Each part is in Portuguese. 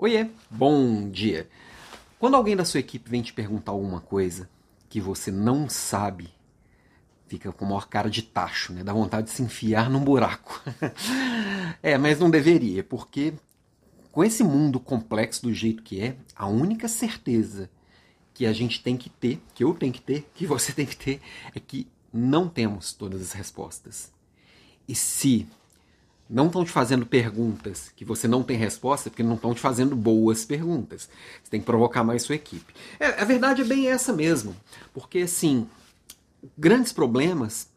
Oiê, bom dia. Quando alguém da sua equipe vem te perguntar alguma coisa que você não sabe, fica com a maior cara de tacho, né? Dá vontade de se enfiar num buraco. é, mas não deveria, porque com esse mundo complexo do jeito que é, a única certeza que a gente tem que ter, que eu tenho que ter, que você tem que ter, é que não temos todas as respostas. E se não estão te fazendo perguntas que você não tem resposta, porque não estão te fazendo boas perguntas. Você tem que provocar mais sua equipe. É, a verdade é bem essa mesmo. Porque, assim, grandes problemas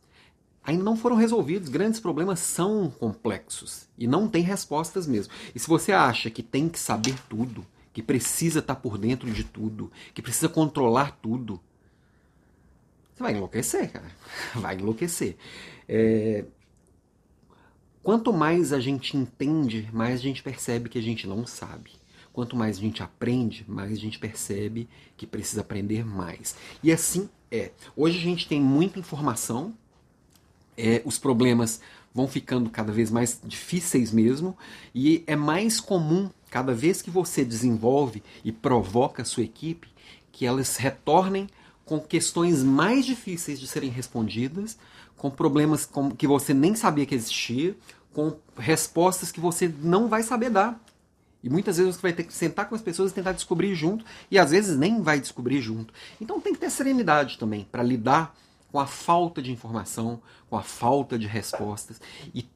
ainda não foram resolvidos. Grandes problemas são complexos e não tem respostas mesmo. E se você acha que tem que saber tudo, que precisa estar por dentro de tudo, que precisa controlar tudo, você vai enlouquecer, cara. Vai enlouquecer. É, Quanto mais a gente entende, mais a gente percebe que a gente não sabe. Quanto mais a gente aprende, mais a gente percebe que precisa aprender mais. E assim é. Hoje a gente tem muita informação, é, os problemas vão ficando cada vez mais difíceis mesmo, e é mais comum, cada vez que você desenvolve e provoca a sua equipe, que elas retornem com questões mais difíceis de serem respondidas, com problemas que você nem sabia que existia, com respostas que você não vai saber dar. E muitas vezes você vai ter que sentar com as pessoas e tentar descobrir junto, e às vezes nem vai descobrir junto. Então tem que ter serenidade também para lidar com a falta de informação, com a falta de respostas. E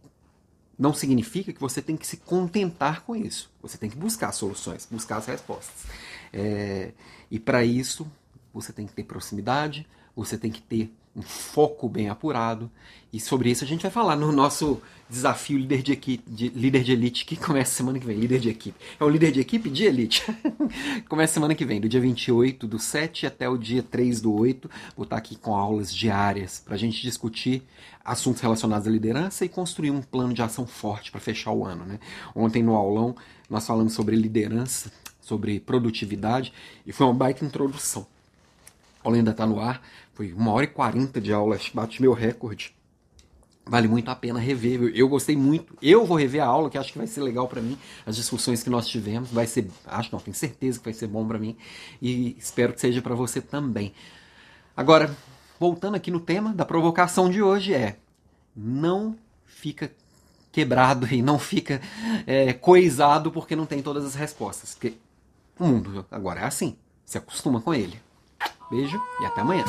não significa que você tem que se contentar com isso. Você tem que buscar soluções, buscar as respostas. É... e para isso, você tem que ter proximidade, você tem que ter um foco bem apurado. E sobre isso a gente vai falar no nosso desafio líder de, equipe, de, líder de elite, que começa semana que vem. Líder de equipe. É o líder de equipe de elite. começa semana que vem, do dia 28 do 7 até o dia 3 do 8. Vou estar aqui com aulas diárias para a gente discutir assuntos relacionados à liderança e construir um plano de ação forte para fechar o ano. Né? Ontem no aulão nós falamos sobre liderança, sobre produtividade e foi uma baita introdução. Aula ainda está no ar, foi uma hora e quarenta de aula, bate meu recorde. Vale muito a pena rever. Eu gostei muito. Eu vou rever a aula, que acho que vai ser legal para mim. As discussões que nós tivemos, vai ser, acho não, tenho certeza que vai ser bom para mim e espero que seja para você também. Agora, voltando aqui no tema da provocação de hoje é: não fica quebrado e não fica é, coisado porque não tem todas as respostas. Porque o mundo agora é assim. Se acostuma com ele. Beijo e até amanhã.